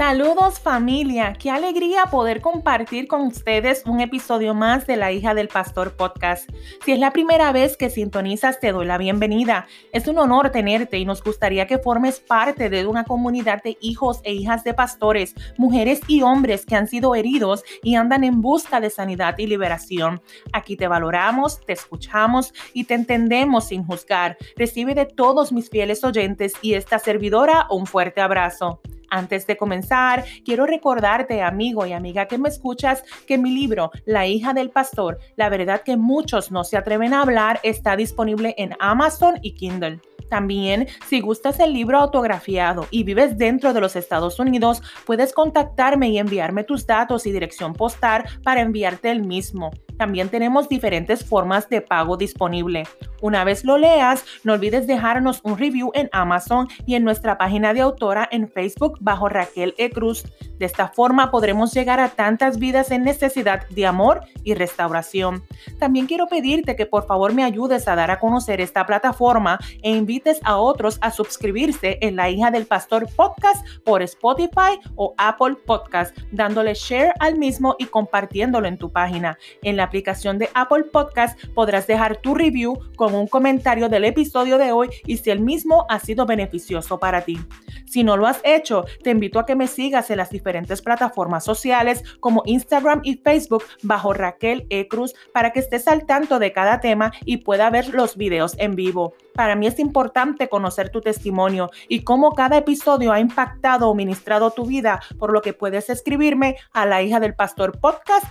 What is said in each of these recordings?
Saludos familia, qué alegría poder compartir con ustedes un episodio más de La hija del pastor podcast. Si es la primera vez que sintonizas, te doy la bienvenida. Es un honor tenerte y nos gustaría que formes parte de una comunidad de hijos e hijas de pastores, mujeres y hombres que han sido heridos y andan en busca de sanidad y liberación. Aquí te valoramos, te escuchamos y te entendemos sin juzgar. Recibe de todos mis fieles oyentes y esta servidora un fuerte abrazo. Antes de comenzar, quiero recordarte, amigo y amiga que me escuchas, que mi libro, La hija del pastor, la verdad que muchos no se atreven a hablar, está disponible en Amazon y Kindle. También, si gustas el libro autografiado y vives dentro de los Estados Unidos, puedes contactarme y enviarme tus datos y dirección postal para enviarte el mismo. También tenemos diferentes formas de pago disponible. Una vez lo leas, no olvides dejarnos un review en Amazon y en nuestra página de autora en Facebook bajo Raquel E. Cruz. De esta forma podremos llegar a tantas vidas en necesidad de amor y restauración. También quiero pedirte que por favor me ayudes a dar a conocer esta plataforma e invites a otros a suscribirse en La hija del pastor podcast por Spotify o Apple Podcast, dándole share al mismo y compartiéndolo en tu página. En la aplicación de Apple Podcast podrás dejar tu review con un comentario del episodio de hoy y si el mismo ha sido beneficioso para ti. Si no lo has hecho, te invito a que me sigas en las diferentes plataformas sociales como Instagram y Facebook bajo Raquel E. Cruz para que estés al tanto de cada tema y pueda ver los videos en vivo. Para mí es importante conocer tu testimonio y cómo cada episodio ha impactado o ministrado tu vida, por lo que puedes escribirme a la hija del pastor podcast.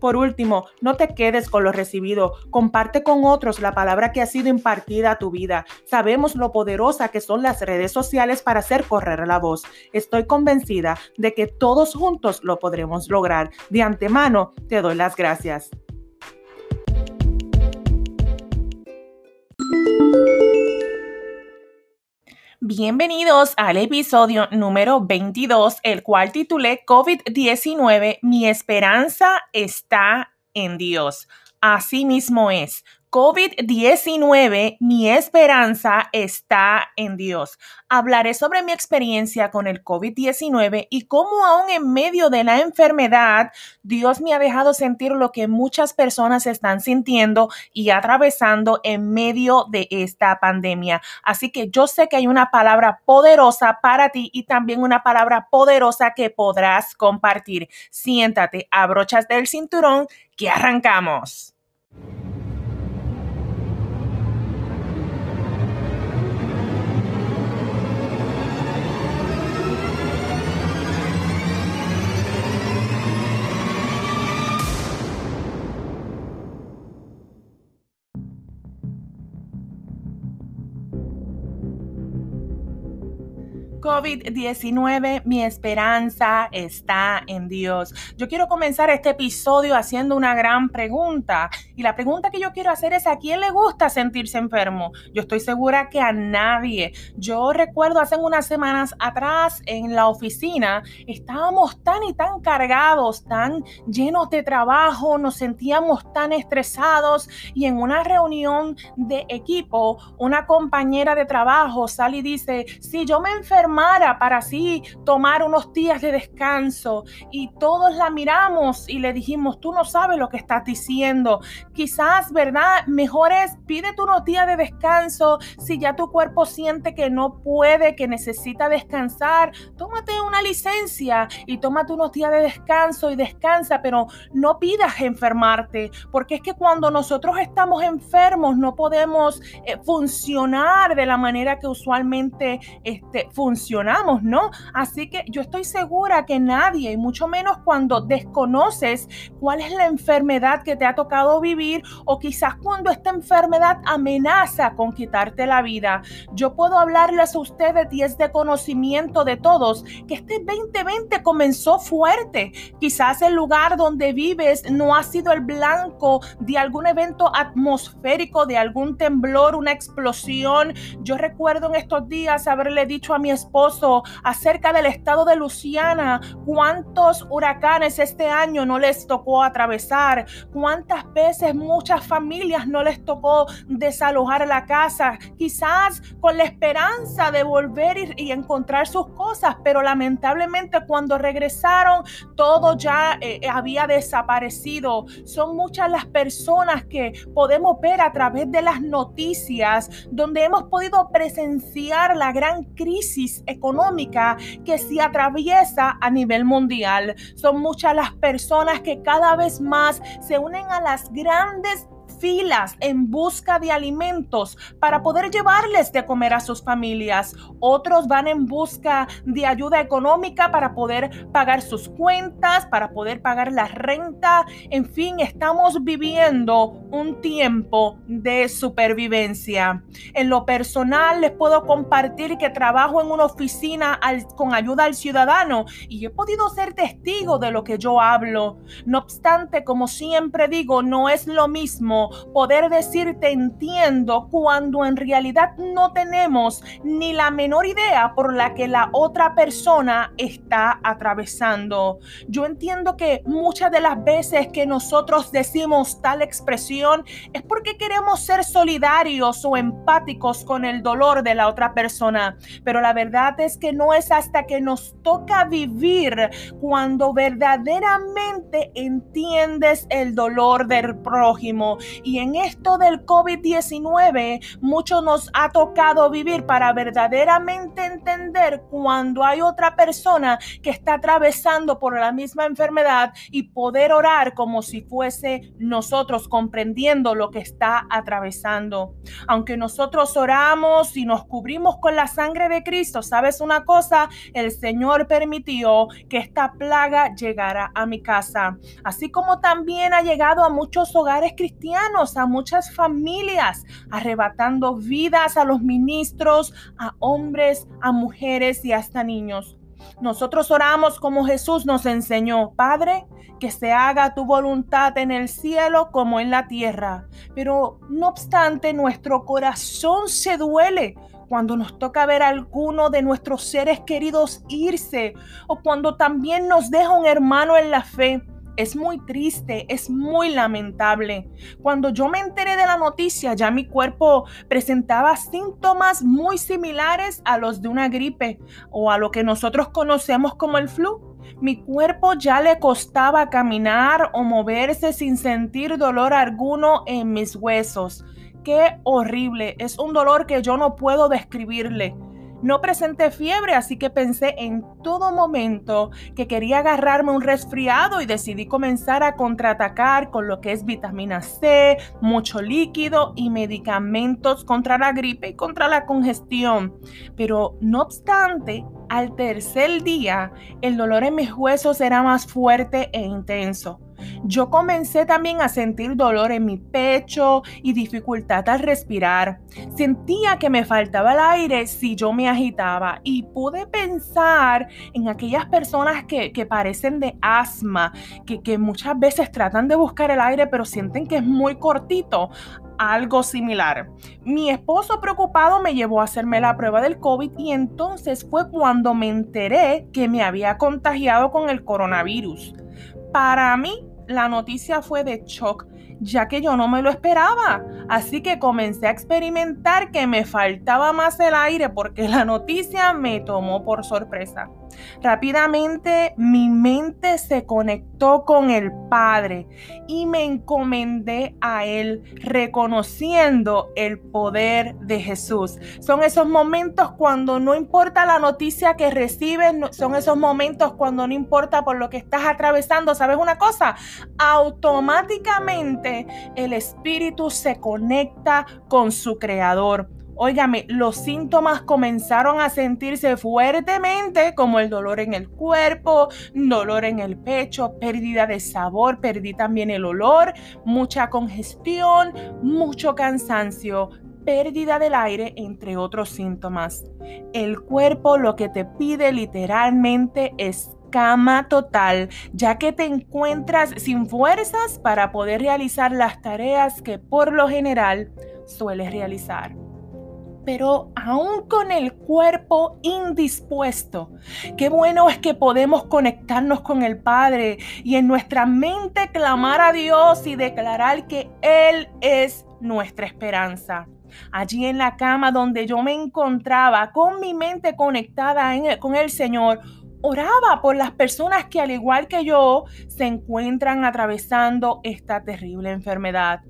Por último, no te quedes con lo recibido, comparte con otros la palabra que ha sido impartida a tu vida. Sabemos lo poderosa que son las redes sociales para hacer correr la voz. Estoy convencida de que todos juntos lo podremos lograr. De antemano, te doy las gracias. Bienvenidos al episodio número 22, el cual titulé COVID-19, mi esperanza está en Dios. Así mismo es. COVID-19, mi esperanza está en Dios. Hablaré sobre mi experiencia con el COVID-19 y cómo aún en medio de la enfermedad, Dios me ha dejado sentir lo que muchas personas están sintiendo y atravesando en medio de esta pandemia. Así que yo sé que hay una palabra poderosa para ti y también una palabra poderosa que podrás compartir. Siéntate, abrochas del cinturón, que arrancamos. COVID-19, mi esperanza está en Dios. Yo quiero comenzar este episodio haciendo una gran pregunta. Y la pregunta que yo quiero hacer es, ¿a quién le gusta sentirse enfermo? Yo estoy segura que a nadie. Yo recuerdo hace unas semanas atrás en la oficina, estábamos tan y tan cargados, tan llenos de trabajo, nos sentíamos tan estresados y en una reunión de equipo, una compañera de trabajo sale y dice, si yo me enfermo, para así tomar unos días de descanso. Y todos la miramos y le dijimos, tú no sabes lo que estás diciendo. Quizás, ¿verdad? Mejor es, pídete unos días de descanso. Si ya tu cuerpo siente que no puede, que necesita descansar, tómate una licencia y tómate unos días de descanso y descansa, pero no pidas enfermarte, porque es que cuando nosotros estamos enfermos no podemos eh, funcionar de la manera que usualmente este, funciona ¿no? Así que yo estoy segura que nadie, y mucho menos cuando desconoces cuál es la enfermedad que te ha tocado vivir o quizás cuando esta enfermedad amenaza con quitarte la vida. Yo puedo hablarles a ustedes y es de conocimiento de todos que este 2020 comenzó fuerte. Quizás el lugar donde vives no ha sido el blanco de algún evento atmosférico, de algún temblor, una explosión. Yo recuerdo en estos días haberle dicho a mi acerca del estado de Luciana, cuántos huracanes este año no les tocó atravesar, cuántas veces muchas familias no les tocó desalojar la casa, quizás con la esperanza de volver y, encontrar sus cosas, pero lamentablemente cuando regresaron todo ya eh, había desaparecido. Son muchas las personas que podemos ver a través de las noticias donde hemos podido presenciar la gran crisis económica que se atraviesa a nivel mundial. Son muchas las personas que cada vez más se unen a las grandes filas en busca de alimentos para poder llevarles de comer a sus familias. Otros van en busca de ayuda económica para poder pagar sus cuentas, para poder pagar la renta. En fin, estamos viviendo un tiempo de supervivencia. En lo personal les puedo compartir que trabajo en una oficina con ayuda al ciudadano y he podido ser testigo de lo que yo hablo. No obstante, como siempre digo, no es lo mismo poder decirte entiendo cuando en realidad no tenemos ni la menor idea por la que la otra persona está atravesando. Yo entiendo que muchas de las veces que nosotros decimos tal expresión es porque queremos ser solidarios o empáticos con el dolor de la otra persona, pero la verdad es que no es hasta que nos toca vivir cuando verdaderamente entiendes el dolor del prójimo y en esto del COVID-19, mucho nos ha tocado vivir para verdaderamente entender cuando hay otra persona que está atravesando por la misma enfermedad y poder orar como si fuese nosotros comprendiendo lo que está atravesando. Aunque nosotros oramos y nos cubrimos con la sangre de Cristo, ¿sabes una cosa? El Señor permitió que esta plaga llegara a mi casa, así como también ha llegado a muchos hogares cristianos a muchas familias, arrebatando vidas a los ministros, a hombres, a mujeres y hasta niños. Nosotros oramos como Jesús nos enseñó, Padre, que se haga tu voluntad en el cielo como en la tierra. Pero no obstante, nuestro corazón se duele cuando nos toca ver a alguno de nuestros seres queridos irse o cuando también nos deja un hermano en la fe. Es muy triste, es muy lamentable. Cuando yo me enteré de la noticia, ya mi cuerpo presentaba síntomas muy similares a los de una gripe o a lo que nosotros conocemos como el flu. Mi cuerpo ya le costaba caminar o moverse sin sentir dolor alguno en mis huesos. Qué horrible, es un dolor que yo no puedo describirle. No presenté fiebre, así que pensé en todo momento que quería agarrarme un resfriado y decidí comenzar a contraatacar con lo que es vitamina C, mucho líquido y medicamentos contra la gripe y contra la congestión. Pero no obstante, al tercer día, el dolor en mis huesos era más fuerte e intenso. Yo comencé también a sentir dolor en mi pecho y dificultad al respirar. Sentía que me faltaba el aire si yo me agitaba y pude pensar en aquellas personas que, parecen de asma, que, que muchas veces tratan de buscar el aire pero sienten que es muy cortito algo similar. Mi esposo preocupado me llevó a hacerme la prueba del COVID y entonces fue cuando me enteré que me había contagiado con el coronavirus. Para mí la noticia fue de shock, ya que yo no me lo esperaba. Así que comencé a experimentar que me faltaba más el aire porque la noticia me tomó por sorpresa. Rápidamente mi mente se conectó con el Padre y me encomendé a Él reconociendo el poder de Jesús. Son esos momentos cuando no importa la noticia que recibes, son esos momentos cuando no importa por lo que estás atravesando. ¿Sabes una cosa? Automáticamente el Espíritu se conecta con su Creador Óigame, los síntomas comenzaron a sentirse fuertemente como el dolor en el cuerpo, dolor en el pecho, pérdida de sabor, perdí también el olor, mucha congestión, mucho cansancio, pérdida del aire, entre otros síntomas. El cuerpo lo que te pide literalmente es cama total, ya que te encuentras sin fuerzas para poder realizar las tareas que por lo general sueles realizar pero aún con el cuerpo indispuesto. Qué bueno es que podemos conectarnos con el Padre y en nuestra mente clamar a Dios y declarar que Él es nuestra esperanza. Allí en la cama donde yo me encontraba con mi mente conectada con el Señor, oraba por las personas que al igual que yo se encuentran atravesando esta terrible enfermedad.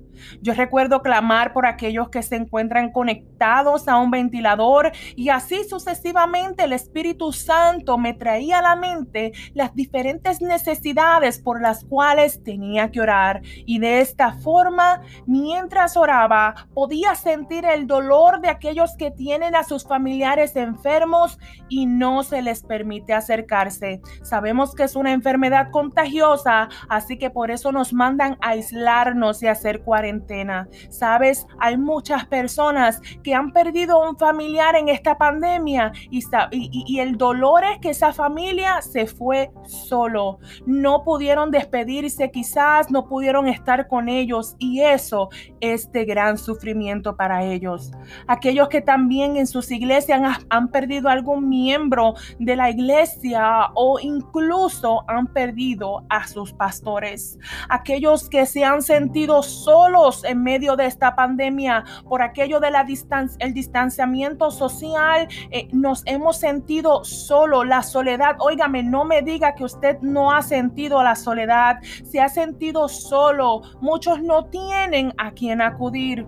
Yo recuerdo clamar por aquellos que se encuentran conectados a un ventilador y así sucesivamente el Espíritu Santo me traía a la mente las diferentes necesidades por las cuales tenía que orar. Y de esta forma, mientras oraba, podía sentir el dolor de aquellos que tienen a sus familiares enfermos y no se les permite acercarse. Sabemos que es una enfermedad contagiosa, así que por eso nos mandan a aislarnos y hacer cuarentena Sabes, hay muchas personas que han perdido un familiar en esta pandemia y, el dolor es que esa familia se fue solo. No pudieron despedirse quizás, no pudieron estar con ellos y eso es de gran sufrimiento para ellos. Aquellos que también en sus iglesias han, han perdido algún miembro de la iglesia o incluso han perdido a sus pastores. Aquellos que se han sentido solos en medio de esta pandemia por aquello de la distancia, el distanciamiento social. Eh, nos hemos sentido solo, la soledad. Óigame, no me diga que usted no ha sentido la soledad, se ha sentido solo. Muchos no tienen a quien acudir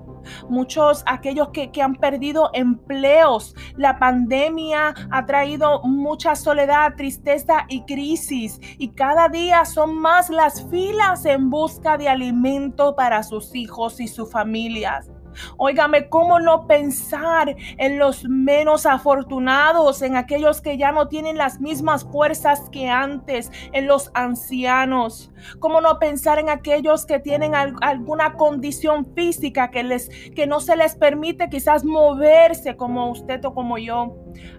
muchos aquellos que, que, han perdido empleos. La pandemia ha traído mucha soledad, tristeza y crisis y cada día son más las filas en busca de alimento para sus hijos y sus familias. Óigame, ¿cómo no pensar en los menos afortunados, en aquellos que ya no tienen las mismas fuerzas que antes, en los ancianos? ¿Cómo no pensar en aquellos que tienen alguna condición física que, les, que no se les permite quizás moverse como usted o como yo?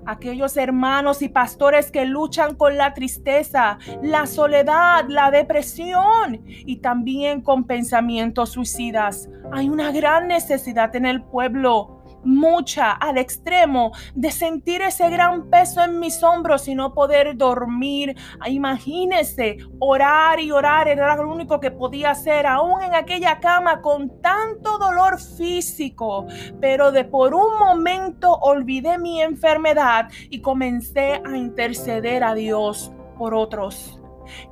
Aquellos hermanos y pastores que luchan con la tristeza, la soledad, la depresión y también con pensamientos suicidas. Hay una gran necesidad en el pueblo mucha al extremo de sentir ese gran peso en mis hombros y no poder dormir. Imagínese, orar y orar era lo único que podía hacer, aún en aquella cama con tanto dolor físico. Pero de por un momento olvidé mi enfermedad y comencé a interceder a Dios por otros.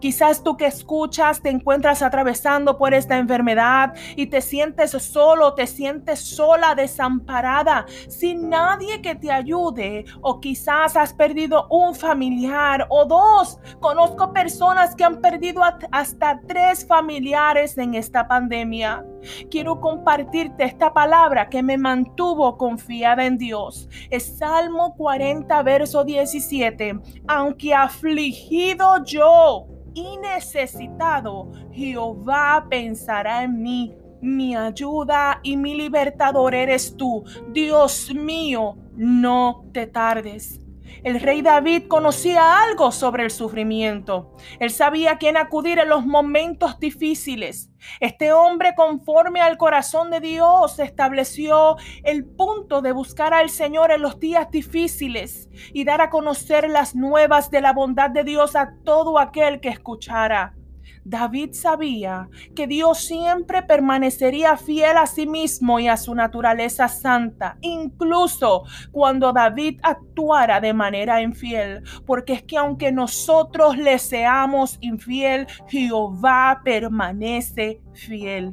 Quizás tú que escuchas te encuentras atravesando por esta enfermedad y te sientes solo, te sientes sola, desamparada, sin nadie que te ayude. O quizás has perdido un familiar o dos. Conozco personas que han perdido hasta tres familiares en esta pandemia. Quiero compartirte esta palabra que me mantuvo confiada en Dios. Es Salmo 40, verso 17. Aunque afligido yo y necesitado, Jehová pensará en mí. Mi ayuda y mi libertador eres tú. Dios mío, no te tardes. El rey David conocía algo sobre el sufrimiento. Él sabía a quién acudir en los momentos difíciles. Este hombre, conforme al corazón de Dios, estableció el punto de buscar al Señor en los días difíciles y dar a conocer las nuevas de la bondad de Dios a todo aquel que escuchara. David sabía que Dios siempre permanecería fiel a sí mismo y a su naturaleza santa, incluso cuando David actuara de manera infiel, porque es que aunque nosotros le seamos infiel, Jehová permanece fiel.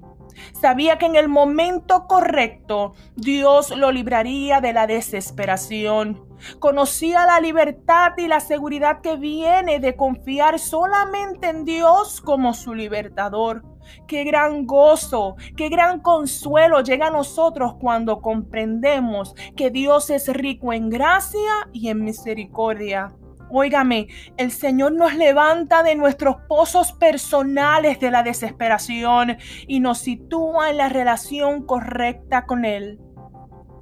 Sabía que en el momento correcto Dios lo libraría de la desesperación. Conocía la libertad y la seguridad que viene de confiar solamente en Dios como su libertador. Qué gran gozo, qué gran consuelo llega a nosotros cuando comprendemos que Dios es rico en gracia y en misericordia. Óigame, el Señor nos levanta de nuestros pozos personales de la desesperación y nos sitúa en la relación correcta con Él.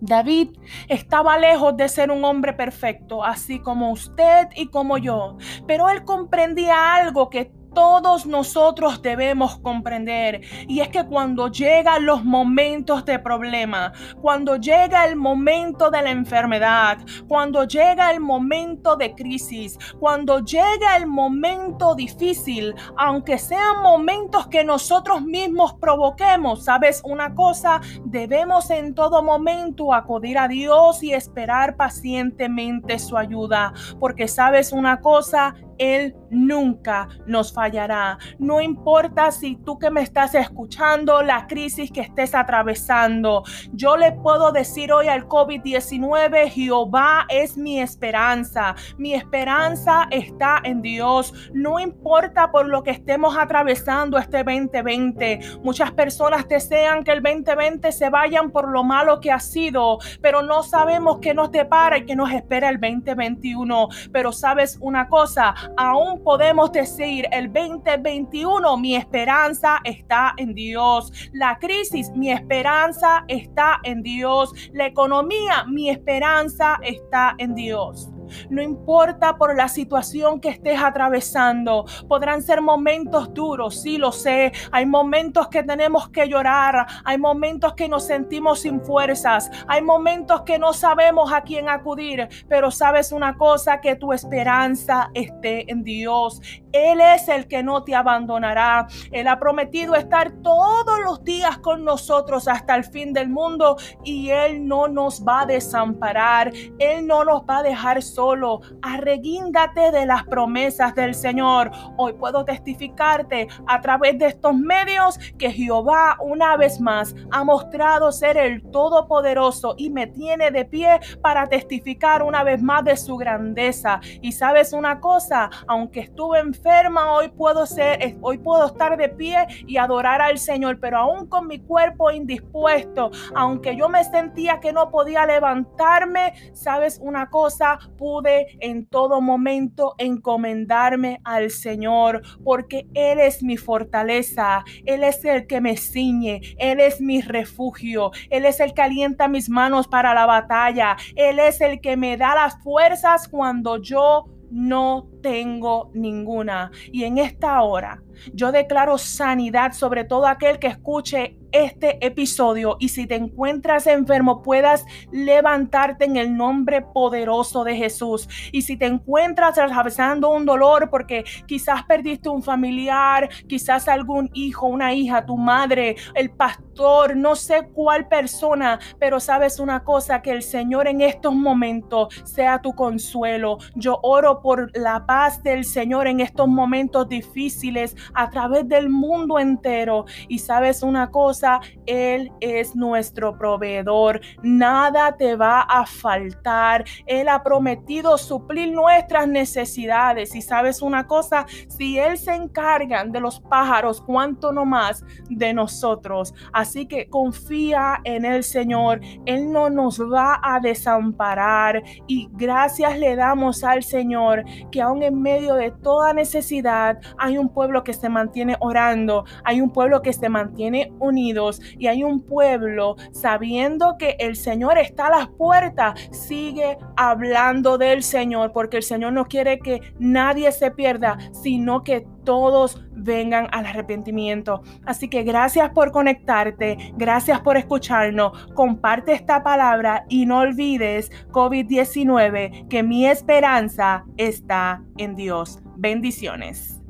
David estaba lejos de ser un hombre perfecto, así como usted y como yo, pero él comprendía algo que todos nosotros debemos comprender. Y es que cuando llegan los momentos de problema, cuando llega el momento de la enfermedad, cuando llega el momento de crisis, cuando llega el momento difícil, aunque sean momentos que nosotros mismos provoquemos, sabes una cosa, debemos en todo momento acudir a Dios y esperar pacientemente su ayuda, porque sabes una cosa, él nunca nos fallará. No importa si tú que me estás escuchando, la crisis que estés atravesando. Yo le puedo decir hoy al COVID-19, Jehová es mi esperanza. Mi esperanza está en Dios. No importa por lo que estemos atravesando este 2020. Muchas personas desean que el 2020 se vayan por lo malo que ha sido, pero no sabemos qué nos depara y qué nos espera el 2021. Pero sabes una cosa, aún podemos decir el 2021, mi esperanza está en Dios. La crisis, mi esperanza está en Dios. La economía, mi esperanza está en Dios. No importa por la situación que estés atravesando. Podrán ser momentos duros, sí lo sé. Hay momentos que tenemos que llorar. Hay momentos que nos sentimos sin fuerzas. Hay momentos que no sabemos a quién acudir. Pero sabes una cosa, que tu esperanza esté en Dios. Él es el que no te abandonará. Él ha prometido estar todos los días con nosotros hasta el fin del mundo y Él no nos va a desamparar. Él no nos va a dejar solos solo. Arreguíndate de las promesas del Señor. Hoy puedo testificarte a través de estos medios que Jehová una vez más ha mostrado ser el Todopoderoso y me tiene de pie para testificar una vez más de su grandeza. Y sabes una cosa, aunque estuve enferma, hoy puedo ser, hoy puedo estar de pie y adorar al Señor, pero aún con mi cuerpo indispuesto, aunque yo me sentía que no podía levantarme, sabes una cosa, pude en todo momento encomendarme al Señor, porque Él es mi fortaleza, Él es el que me ciñe, Él es mi refugio, Él es el que alienta mis manos para la batalla, Él es el que me da las fuerzas cuando yo no tengo ninguna. Y en esta hora yo declaro sanidad sobre todo aquel que escuche este episodio y si te encuentras enfermo puedas levantarte en el nombre poderoso de Jesús. Y si te encuentras atravesando un dolor porque quizás perdiste un familiar, quizás algún hijo, una hija, tu madre, el pastor, no sé cuál persona, pero sabes una cosa, que el Señor en estos momentos sea tu consuelo. Yo oro por la paz del Señor en estos momentos difíciles a través del mundo entero. Y sabes una cosa, Él es nuestro proveedor. Nada te va a faltar. Él ha prometido suplir nuestras necesidades. Y sabes una cosa, si Él se encarga de los pájaros, cuánto no más de nosotros. Así que confía en el Señor. Él no nos va a desamparar. Y gracias le damos al Señor que en medio de toda necesidad hay un pueblo que se mantiene orando, hay un pueblo que se mantiene unidos y hay un pueblo sabiendo que el Señor está a las puertas, sigue hablando del Señor, porque el Señor no quiere que nadie se pierda, sino que todos vengan al arrepentimiento. Así que gracias por conectarte, gracias por escucharnos, comparte esta palabra y no olvides COVID-19 que mi esperanza está en Dios. Bendiciones.